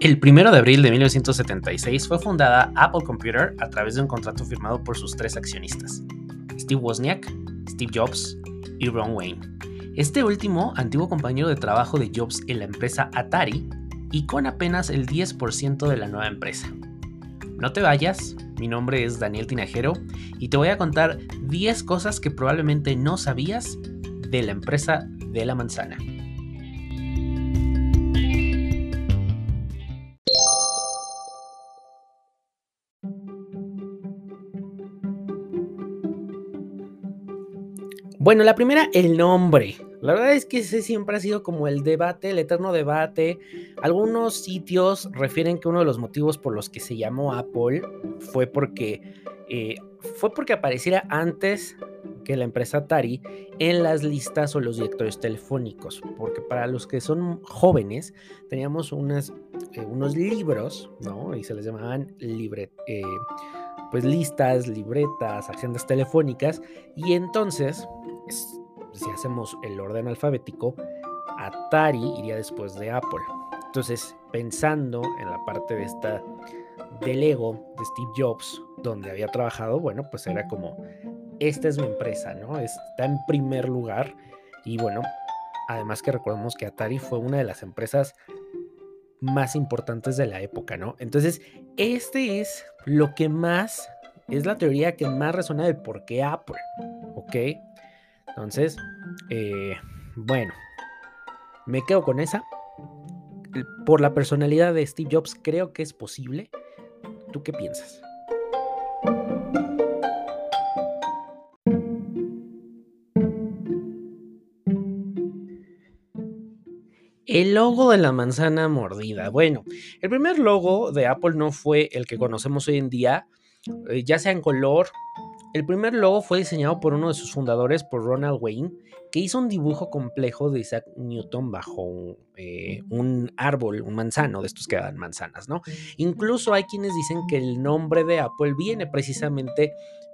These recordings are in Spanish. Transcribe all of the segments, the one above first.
El 1 de abril de 1976 fue fundada Apple Computer a través de un contrato firmado por sus tres accionistas, Steve Wozniak, Steve Jobs y Ron Wayne. Este último, antiguo compañero de trabajo de Jobs en la empresa Atari y con apenas el 10% de la nueva empresa. No te vayas, mi nombre es Daniel Tinajero y te voy a contar 10 cosas que probablemente no sabías de la empresa de la manzana. Bueno, la primera, el nombre. La verdad es que ese siempre ha sido como el debate, el eterno debate. Algunos sitios refieren que uno de los motivos por los que se llamó Apple fue porque, eh, fue porque apareciera antes que la empresa Atari en las listas o los directorios telefónicos. Porque para los que son jóvenes, teníamos unas, eh, unos libros, ¿no? Y se les llamaban libre, eh, pues listas, libretas, agendas telefónicas. Y entonces si hacemos el orden alfabético, Atari iría después de Apple. Entonces, pensando en la parte de esta del ego de Steve Jobs, donde había trabajado, bueno, pues era como, esta es mi empresa, ¿no? Está en primer lugar. Y bueno, además que recordemos que Atari fue una de las empresas más importantes de la época, ¿no? Entonces, este es lo que más, es la teoría que más resuena de por qué Apple, ¿ok? Entonces, eh, bueno, me quedo con esa. Por la personalidad de Steve Jobs, creo que es posible. ¿Tú qué piensas? El logo de la manzana mordida. Bueno, el primer logo de Apple no fue el que conocemos hoy en día, eh, ya sea en color el primer logo fue diseñado por uno de sus fundadores, por Ronald Wayne, que hizo un dibujo complejo de Isaac Newton bajo eh, un, árbol, un manzano, de estos que dan manzanas, ¿no? Incluso hay quienes dicen que el nombre de Apple viene precisamente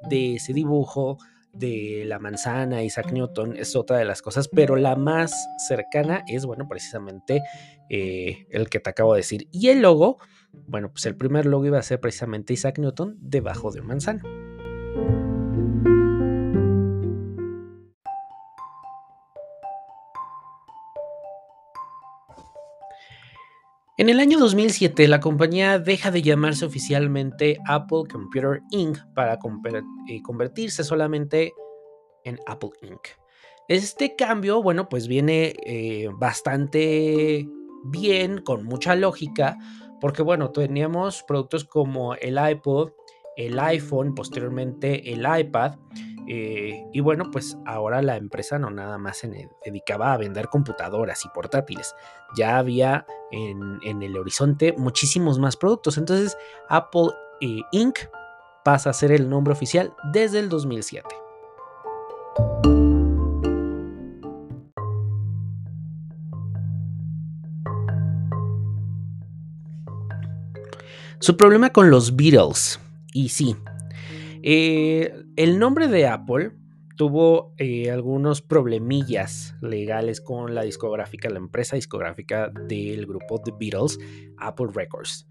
de ese dibujo de la manzana, Isaac Newton, es otra de las cosas, pero la más cercana es, bueno, precisamente eh, el que te acabo de decir. Y el logo, bueno, pues el primer logo iba a ser precisamente Isaac Newton debajo de un manzano. En el año 2007, la compañía deja de llamarse oficialmente Apple Computer Inc. para eh, convertirse solamente en Apple Inc. Este cambio, bueno, pues viene eh, bastante bien, con mucha lógica, porque bueno, teníamos productos como el iPod, el iPhone, posteriormente el iPad, eh, y bueno, pues ahora la empresa no nada más se dedicaba a vender computadoras y portátiles, ya había en, el horizonte muchísimos más productos. Entonces Apple eh, Inc. pasa a ser el nombre oficial desde el 2007. Su problema con los Beatles. Y sí, eh, el nombre de Apple tuvo eh, algunos problemillas legales con la discográfica, la empresa discográfica del grupo The Beatles, Apple Records.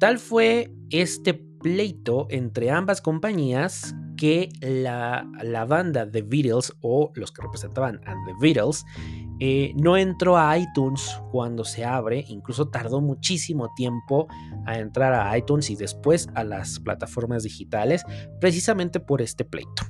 Tal fue este pleito entre ambas compañías que la, la banda The Beatles o los que representaban a The Beatles eh, no entró a iTunes cuando se abre, incluso tardó muchísimo tiempo a entrar a iTunes y después a las plataformas digitales, precisamente por este pleito.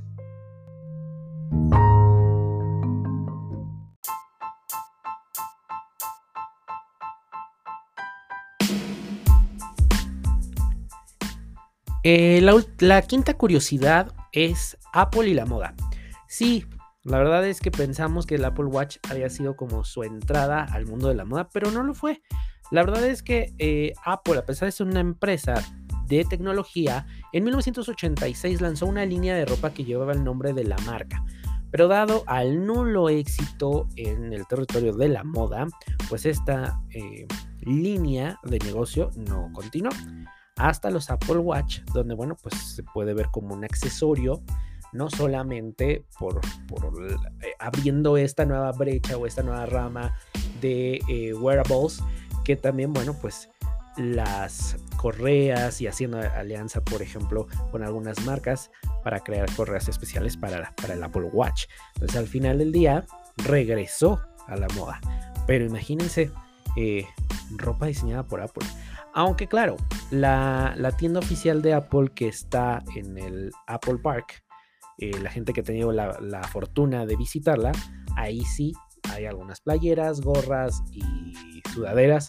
Eh, la, quinta curiosidad es Apple y la moda. Sí, la verdad es que pensamos que el Apple Watch había sido como su entrada al mundo de la moda, pero no lo fue. La verdad es que eh, Apple, a pesar de ser una empresa de tecnología, en 1986 lanzó una línea de ropa que llevaba el nombre de la marca. Pero dado al nulo éxito en el territorio de la moda, pues esta eh, línea de negocio no continuó. Hasta los Apple Watch, donde, bueno, pues se puede ver como un accesorio, no solamente por, eh, abriendo esta nueva brecha o esta nueva rama de eh, wearables, que también, bueno, pues las correas y haciendo alianza, por ejemplo, con algunas marcas para crear correas especiales para, para el Apple Watch. Entonces, al final del día, regresó a la moda. Pero imagínense, eh, ropa diseñada por Apple. Aunque claro, la, tienda oficial de Apple que está en el Apple Park, eh, la gente que ha tenido la, la, fortuna de visitarla, ahí sí hay algunas playeras, gorras y sudaderas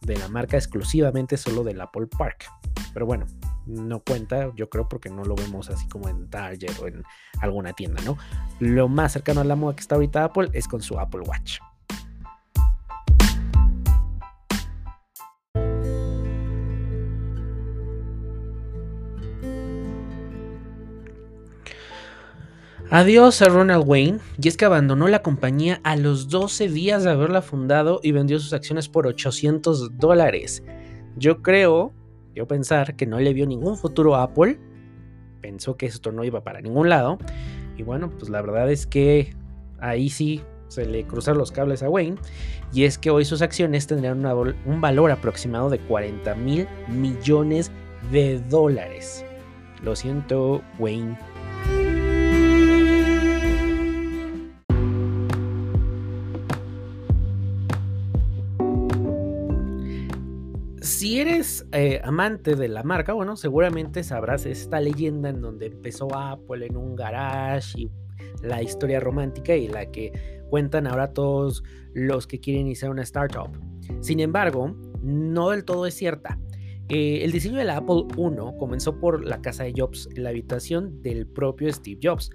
de la marca exclusivamente solo del Apple Park. Pero bueno, no cuenta, yo creo, porque no lo vemos así como en Target o en alguna tienda, ¿no? Lo más cercano a la moda que está ahorita Apple es con su Apple Watch. Adiós a Ronald Wayne, y es que abandonó la compañía a los 12 días de haberla fundado y vendió sus acciones por 800 dólares. Yo creo, yo pensar que no le vio ningún futuro a Apple, pensó que esto no iba para ningún lado, y bueno, pues la verdad es que ahí sí se le cruzaron los cables a Wayne, y es que hoy sus acciones tendrían un valor aproximado de 40 mil millones de dólares. Lo siento, Wayne. Eh, amante de la marca, bueno, seguramente sabrás esta leyenda en donde empezó Apple en un garage y la historia romántica y la que cuentan ahora todos los que quieren iniciar una startup. Sin embargo, no del todo es cierta. Eh, el diseño de la Apple I comenzó por la casa de Jobs, la habitación del propio Steve Jobs.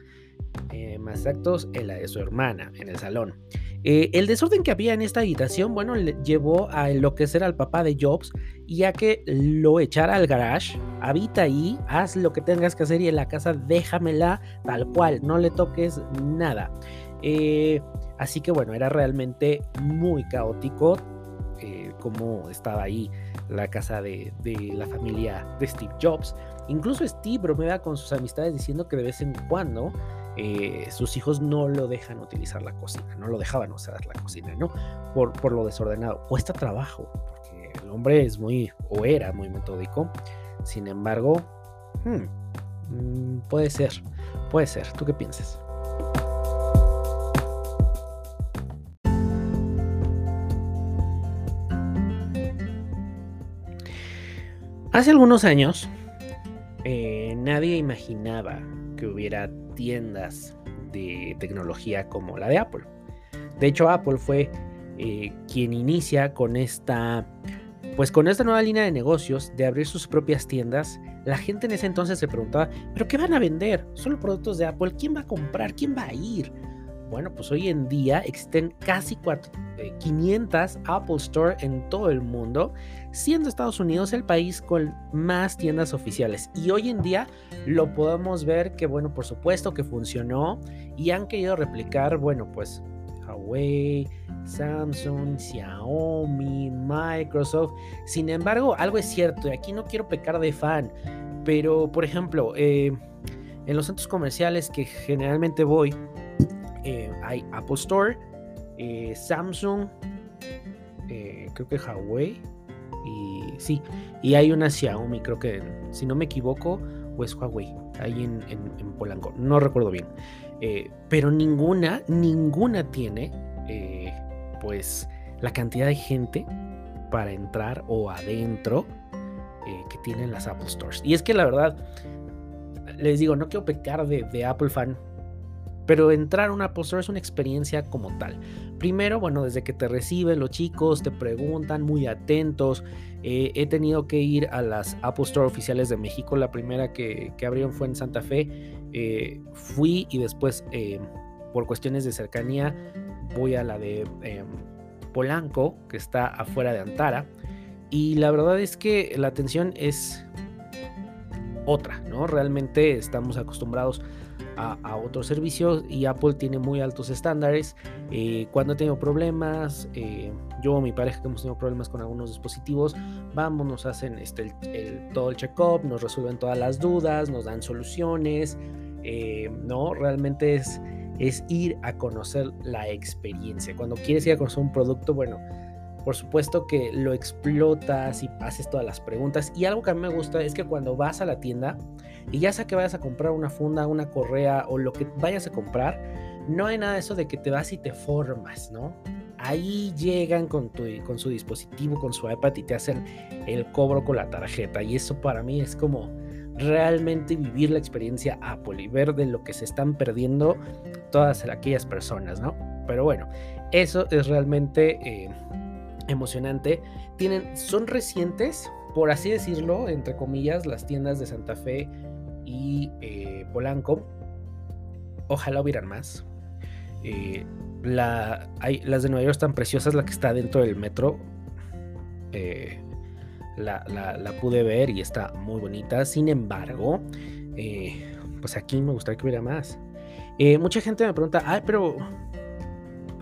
Eh, más exactos, en la de su hermana, en el salón. Eh, el desorden que había en esta habitación, bueno, le llevó a enloquecer al papá de Jobs y a que lo echara al garage. Habita ahí, haz lo que tengas que hacer y en la casa déjamela tal cual, no le toques nada. Eh, así que bueno, era realmente muy caótico eh, como estaba ahí la casa de, de, la familia de Steve Jobs. Incluso Steve bromeaba con sus amistades diciendo que de vez en cuando eh, sus hijos no lo dejan utilizar la cocina, no lo dejaban usar la cocina, ¿no? Por, por lo desordenado. Cuesta trabajo, porque el hombre es muy, o era muy metódico. Sin embargo, hmm, mm, puede ser, puede ser. ¿Tú qué piensas? Hace algunos años, eh, nadie imaginaba que hubiera tiendas de tecnología como la de Apple. De hecho, Apple fue eh, quien inicia con esta, pues con esta nueva línea de negocios de abrir sus propias tiendas. La gente en ese entonces se preguntaba, ¿pero qué van a vender? Solo productos de Apple. ¿Quién va a comprar? ¿Quién va a ir? Bueno, pues hoy en día existen casi 500 eh, Apple Store en todo el mundo, siendo Estados Unidos el país con más tiendas oficiales. Y hoy en día lo podemos ver que, bueno, por supuesto que funcionó y han querido replicar, bueno, pues Huawei, Samsung, Xiaomi, Microsoft. Sin embargo, algo es cierto, y aquí no quiero pecar de fan, pero por ejemplo, eh, en los centros comerciales que generalmente voy, hay Apple Store, eh, Samsung, eh, creo que Huawei y sí, y hay una Xiaomi, creo que si no me equivoco, o es Huawei, ahí en, Polanco, no recuerdo bien, pero ninguna, ninguna tiene pues la cantidad de gente para entrar o adentro que tienen las Apple Stores. Y es que la verdad, les digo, no quiero pecar de Apple fan, pero entrar a una Store es una experiencia como tal. Primero, bueno, desde que te reciben los chicos, te preguntan, muy atentos. Eh, he tenido que ir a las Apple Store oficiales de México. La primera que, abrieron fue en Santa Fe. Eh, fui y después, eh, por cuestiones de cercanía, voy a la de Polanco, que está afuera de Antara. Y la verdad es que la atención es otra, ¿no? Realmente estamos acostumbrados a, otros servicios y Apple tiene muy altos estándares. Eh, cuando he tenido problemas, eh, yo o mi pareja que hemos tenido problemas con algunos dispositivos, vamos, nos hacen este, todo el check-up, nos resuelven todas las dudas, nos dan soluciones. Eh, no, realmente es, es ir a conocer la experiencia. Cuando quieres ir a conocer un producto, bueno, por supuesto que lo explotas y haces todas las preguntas. Y algo que a mí me gusta es que cuando vas a la tienda, y ya sea que vayas a comprar una funda, una correa o lo que vayas a comprar, no hay nada de eso de que te vas y te formas, ¿no? Ahí llegan con, tu, con su dispositivo, con su iPad y te hacen el cobro con la tarjeta. Y eso para mí es como realmente vivir la experiencia Apple y ver de lo que se están perdiendo todas aquellas personas, ¿no? Pero bueno, eso es realmente eh, emocionante. Tienen, son recientes, por así decirlo, entre comillas, las tiendas de Santa Fe y eh, Polanco. Ojalá hubieran más. Eh, la, hay, las de Nueva York están preciosas, la que está dentro del metro. Eh, la, pude ver y está muy bonita. Sin embargo, pues aquí me gustaría que hubiera más. mucha gente me pregunta, ay, pero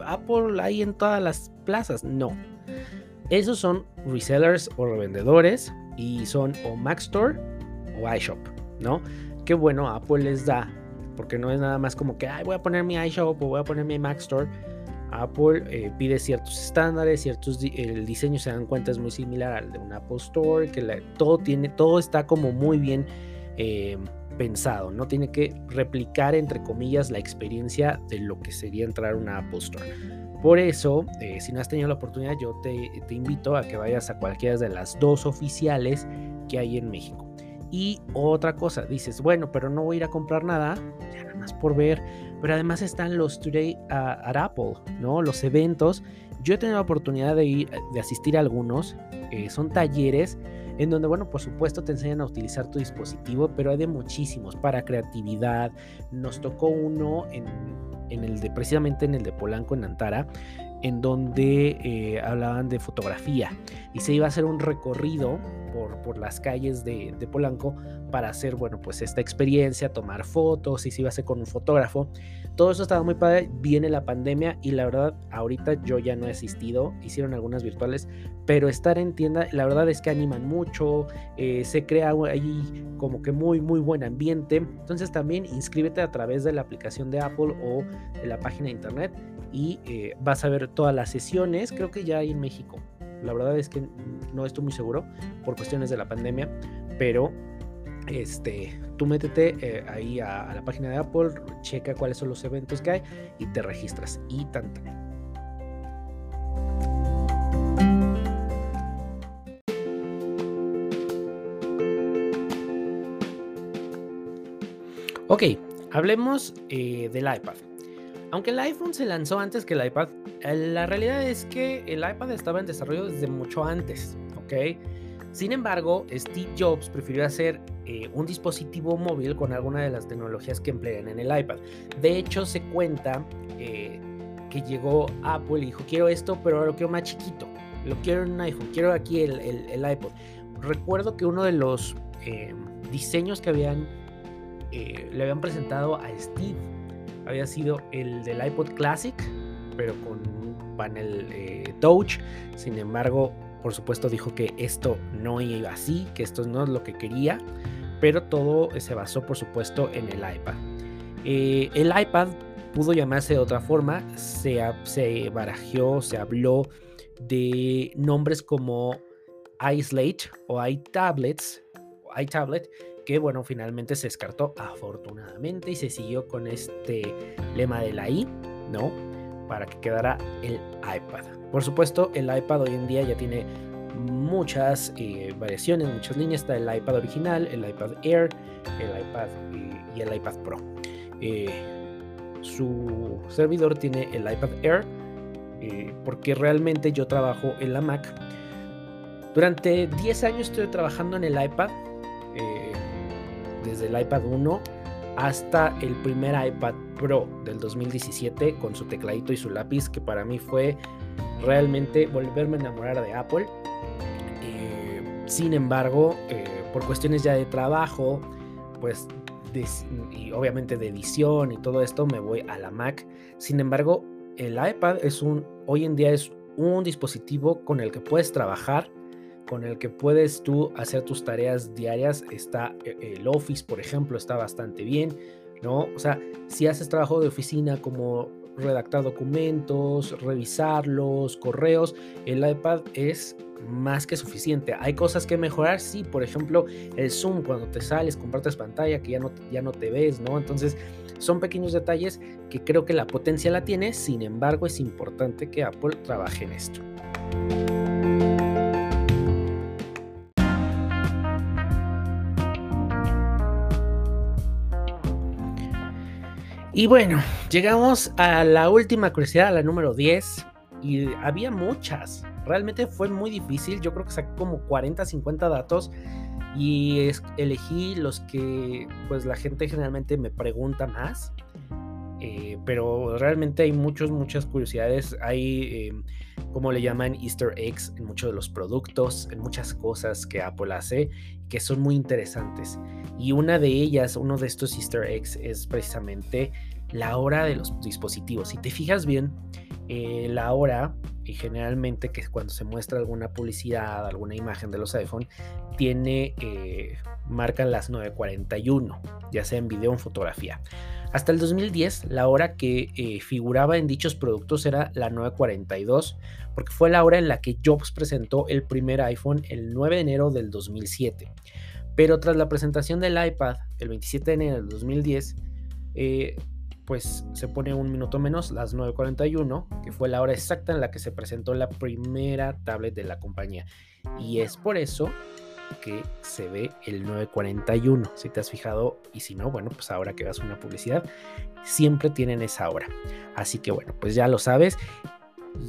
Apple hay en todas las plazas. No. Esos son resellers o revendedores y son o Mac Store o iShop. ¿no? Qué bueno, Apple les da, porque no es nada más como que, voy a poner mi iShop o voy a poner mi Mac Store. Apple eh, pide ciertos estándares, ciertos el diseño se dan cuenta es muy similar al de un Apple Store, que todo tiene, todo está como muy bien eh, pensado, no tiene que replicar entre comillas la experiencia de lo que sería entrar a una Apple Store. Por eso, eh, si no has tenido la oportunidad, yo te, invito a que vayas a cualquiera de las dos oficiales que hay en México. Y otra cosa, dices, bueno, pero no voy a ir a comprar nada, ya nada más por ver. Pero además están los Today at Apple, ¿no? Los eventos. Yo he tenido la oportunidad de ir, de asistir a algunos. Eh, son talleres en donde, bueno, por supuesto te enseñan a utilizar tu dispositivo, pero hay de muchísimos para creatividad. Nos tocó uno en, en el de, precisamente en el de Polanco, en Antara, en donde eh, hablaban de fotografía y se iba a hacer un recorrido por, por las calles de, de, Polanco para hacer, bueno, pues esta experiencia, tomar fotos y se iba a hacer con un fotógrafo. Todo eso estaba muy padre, viene la pandemia y la verdad, ahorita yo ya no he asistido, hicieron algunas virtuales, pero estar en tienda, la verdad es que animan mucho, eh, se crea ahí como que muy, muy buen ambiente. Entonces también inscríbete a través de la aplicación de Apple o de la página de internet y eh, vas a ver todas las sesiones, creo que ya hay en México. La verdad es que no estoy muy seguro por cuestiones de la pandemia, pero este, tú métete eh, ahí a, la página de Apple, checa cuáles son los eventos que hay y te registras y tanto. Ok, hablemos eh, del iPad. Aunque el iPhone se lanzó antes que el iPad, eh, la realidad es que el iPad estaba en desarrollo desde mucho antes, ¿ok? Sin embargo, Steve Jobs prefirió hacer eh, un dispositivo móvil con alguna de las tecnologías que emplean en el iPad. De hecho, se cuenta eh, que llegó Apple y dijo, quiero esto, pero ahora lo quiero más chiquito. Lo quiero en un iPhone, quiero aquí el, el, iPod. Recuerdo que uno de los diseños que habían, le habían presentado a Steve había sido el del iPod Classic, pero con un panel eh, Touch. Sin embargo, por supuesto dijo que esto no iba así, que esto no es lo que quería, pero todo se basó por supuesto en el iPad. Eh, el iPad pudo llamarse de otra forma, se, se se habló de nombres como iSlate o iTablets, iTablet, que bueno, finalmente se descartó afortunadamente y se siguió con este lema de la I, ¿no? Para que quedara el iPad. Por supuesto, el iPad hoy en día ya tiene muchas eh, variaciones, muchas líneas. Está el iPad original, el iPad Air, el iPad eh, y el iPad Pro. Eh, su servidor tiene el iPad Air porque realmente yo trabajo en la Mac. Durante 10 años estoy trabajando en el iPad desde el iPad 1 hasta el primer iPad Pro del 2017 con su tecladito y su lápiz, que para mí fue realmente volverme a enamorar de Apple. Eh, sin embargo, eh, por cuestiones ya de trabajo, pues y obviamente de edición y todo esto, me voy a la Mac. Sin embargo, el iPad es un, hoy en día es un dispositivo con el que puedes trabajar, con el que puedes tú hacer tus tareas diarias. Está eh, el Office, por ejemplo, está bastante bien, ¿no? O sea, si haces trabajo de oficina como redactar documentos, revisarlos, correos, el iPad es más que suficiente. Hay cosas que mejorar, sí, por ejemplo, el zoom cuando te sales, compartes pantalla que ya no, ya no te ves, ¿no? Entonces, son pequeños detalles que creo que la potencia la tiene, sin embargo, es importante que Apple trabaje en esto. Y bueno, llegamos a la última curiosidad, a la número 10, y había muchas. Realmente fue muy difícil, yo creo que saqué como 40, 50 datos y elegí los que pues la gente generalmente me pregunta más. Eh, pero realmente hay muchos, muchas curiosidades. Hay, em, como le llaman, easter eggs en muchos de los productos, en muchas cosas que Apple hace, que son muy interesantes. Y una de ellas, uno de estos easter eggs, es precisamente la hora de los dispositivos. Si te fijas bien, eh, la hora, y generalmente que cuando se muestra alguna publicidad, alguna imagen de los iPhone, tiene, eh, marcan las 9.41, ya sea en video o en fotografía. Hasta el 2010, la hora que eh, figuraba en dichos productos era la 9.42, porque fue la hora en la que Jobs presentó el primer iPhone el 9 de enero del 2007. Pero tras la presentación del iPad el 27 de enero del 2010, pues se pone un minuto menos, las 9.41, que fue la hora exacta en la que se presentó la primera tablet de la compañía. Y es por eso que se ve el 9.41, si te has fijado, y si no, bueno, pues ahora que vas a una publicidad, siempre tienen esa hora. Así que bueno, pues ya lo sabes.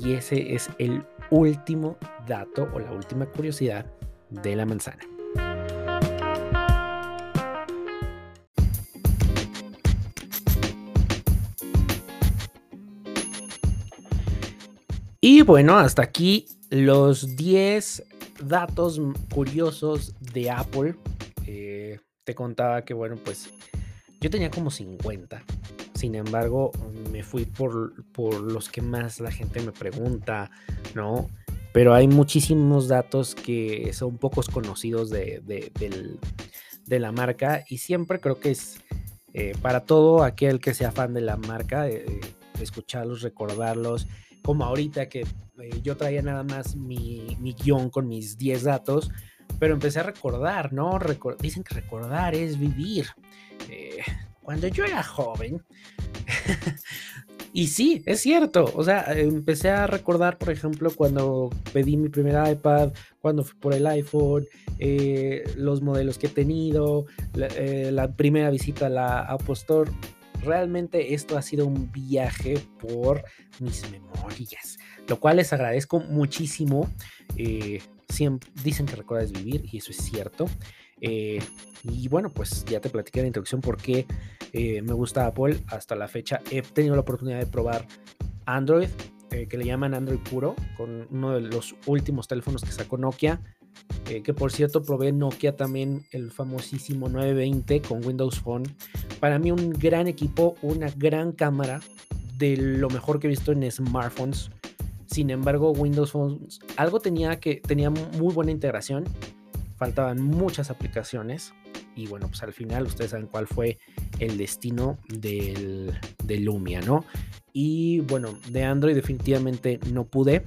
Y ese es el último dato o la última curiosidad de la manzana. Y bueno, hasta aquí los 10 datos curiosos de Apple. Eh, te contaba que, bueno, pues yo tenía como 50. Sin embargo, me fui por, los que más la gente me pregunta, ¿no? Pero hay muchísimos datos que son pocos conocidos de, la marca y siempre creo que es eh, para todo aquel que sea fan de la marca, eh, escucharlos, recordarlos como ahorita que eh, yo traía nada más mi, guion con mis 10 datos, pero empecé a recordar, ¿no? dicen que recordar es vivir. Eh, cuando yo era joven, y sí, es cierto, o sea, empecé a recordar, por ejemplo, cuando pedí mi primer iPad, cuando fui por el iPhone, eh, los modelos que he tenido, la, la primera visita a la Apple Store realmente esto ha sido un viaje por mis memorias, lo cual les agradezco muchísimo. Eh, dicen que recuerdas vivir y eso es cierto. Eh, y bueno, pues ya te platiqué la introducción porque eh, me gusta Apple. Hasta la fecha he tenido la oportunidad de probar Android, que le llaman Android puro, con uno de los últimos teléfonos que sacó Nokia. Eh, que por cierto probé Nokia también, el famosísimo 920 con Windows Phone. Para mí un gran equipo, una gran cámara, de lo mejor que he visto en smartphones. Sin embargo, Windows Phone algo tenía que tenía muy buena integración, faltaban muchas aplicaciones y bueno, pues al final ustedes saben cuál fue el destino del, de Lumia, ¿no? Y bueno, de Android definitivamente no pude.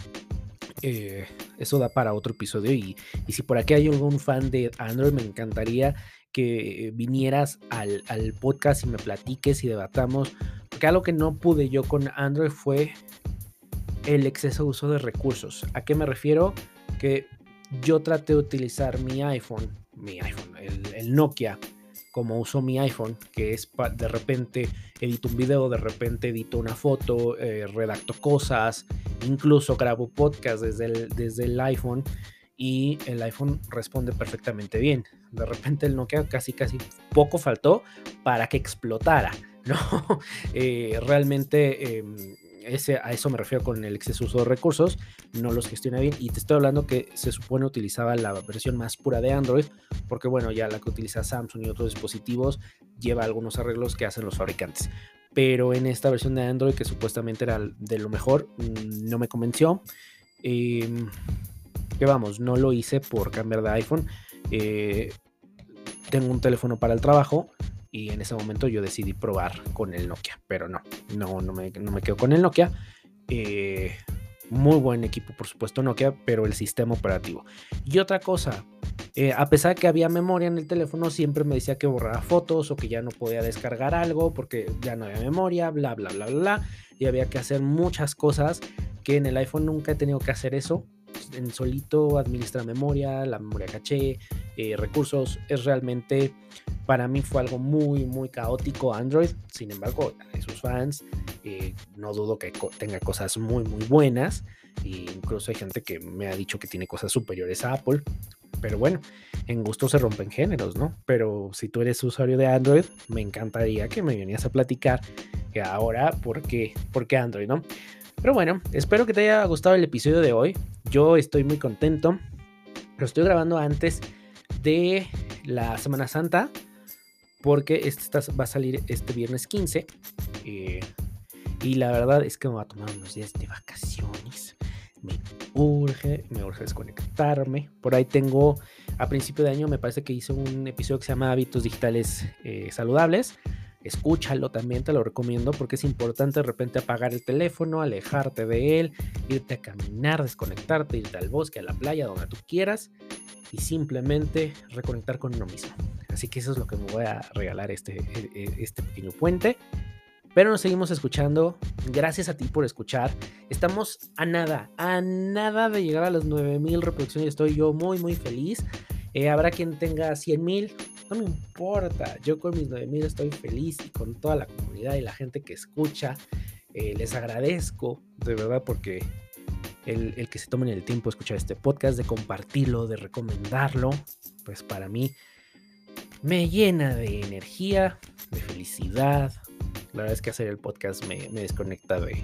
Eh, eso da para otro episodio. Y, si por aquí hay algún fan de Android, me encantaría que vinieras al, podcast y me platiques y debatamos. Porque algo que no pude yo con Android fue el exceso de uso de recursos. ¿A qué me refiero? Que yo traté de utilizar mi iPhone, mi iPhone, el Nokia como uso mi iPhone, que es de repente edito un video, de repente edito una foto, eh, redacto cosas, incluso grabo podcast desde el, desde el iPhone y el iPhone responde perfectamente bien. De repente el Nokia casi casi poco faltó para que explotara, ¿no? Eh, realmente em, ese, a eso me refiero con el exceso uso de recursos, no los gestiona bien. Y te estoy hablando que se supone utilizaba la versión más pura de Android, porque bueno, ya la que utiliza Samsung y otros dispositivos lleva algunos arreglos que hacen los fabricantes. Pero en esta versión de Android, que supuestamente era de lo mejor, mm, no me convenció. Em, que vamos, no lo hice por cambiar de iPhone. Eh, tengo un teléfono para el trajo y en ese momento yo decidí probar con el Nokia, pero no, no, no me, no me quedo con el Nokia. Eh, muy buen equipo, por supuesto, Nokia, pero el sistema operativo. Y otra cosa, eh, a pesar que había memoria en el teléfono, siempre me decía que borraba fotos o que ya no podía descargar algo porque ya no había memoria, bla, bla, bla, bla. Y había que hacer muchas cosas que en el iPhone nunca he tenido que hacer eso en solito administra memoria, la memoria caché, eh, recursos. Es realmente, para mí fue algo muy, muy caótico Android. Sin embargo, a sus fans, eh, no dudo que tenga cosas muy, muy buenas. E incluso hay gente que me ha dicho que tiene cosas superiores a Apple. Pero bueno, en gusto se rompen géneros, ¿no? Pero si tú eres usuario de Android, me encantaría que me vinieras a platicar ahora, ¿por qué? ¿Por qué Android, no? Pero bueno, espero que te haya gustado el episodio de hoy. Yo estoy muy contento. Lo estoy grabando antes de la Semana Santa. Porque este va a salir este viernes 15. Eh, y la verdad es que me va a tomar unos días de vacaciones. Me urge, me urge desconectarme. Por ahí tengo, a principio de año me parece que hice un episodio que se llama Hábitos Digitales eh, Saludables escúchalo también, te lo recomiendo porque es importante de repente apagar el teléfono, alejarte de él, irte a caminar, desconectarte, irte al bosque, a la playa, donde tú quieras y simplemente reconectar con uno mismo. Así que eso es lo que me voy a regalar este, e, e, este pequeño puente. Pero nos seguimos escuchando. Gracias a ti por escuchar. Estamos a nada, a nada de llegar a las 9000 reproducciones. Estoy yo muy, muy feliz. Eh, habrá quien tenga 100.000, no me importa. Yo con mis 9000 estoy feliz y con toda la comunidad y la gente que escucha. Eh, les agradezco de verdad porque el, el, que se tomen el tiempo de escuchar este podcast, de compartirlo, de recomendarlo, pues para mí me llena de energía, de felicidad. La verdad es que hacer el podcast me, desconecta de,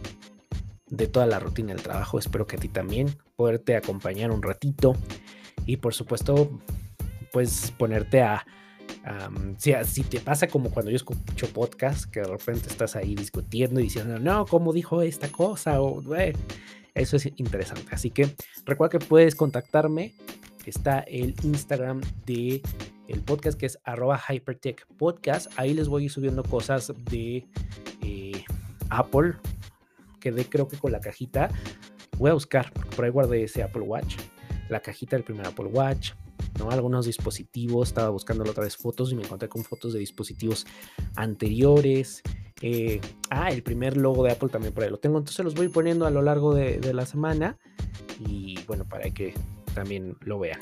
de toda la rutina del trabajo. Espero que a ti también, poderte acompañar un ratito y por supuesto, pues ponerte a, si, te pasa como cuando yo escucho podcast, que de repente estás ahí discutiendo y diciendo, no, ¿cómo dijo esta cosa? O, eso es interesante. Así que recuerda que puedes contactarme. Está el Instagram de el podcast que es arroba hypertech podcast. Ahí les voy a ir subiendo cosas de eh, Apple. Quedé creo que con la cajita. Voy a buscar, por ahí guardé ese Apple Watch la cajita del primer Apple Watch, ¿no? Algunos dispositivos, estaba buscando la otra vez fotos y me encontré con fotos de dispositivos anteriores. Eh, ah, el primer logo de Apple también por ahí lo tengo, entonces los voy poniendo a lo largo de, la semana y bueno, para que también lo vean.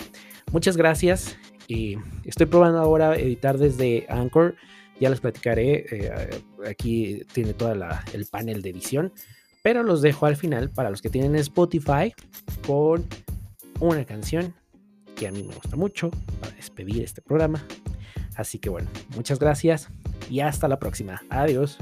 Muchas gracias. Y estoy probando ahora editar desde Anchor. Ya les platicaré. Eh, aquí tiene todo el panel de edición. Pero los dejo al final para los que tienen Spotify con una canción que a mí me gusta mucho para despedir este programa. Así que bueno, muchas gracias y hasta la próxima. Adiós.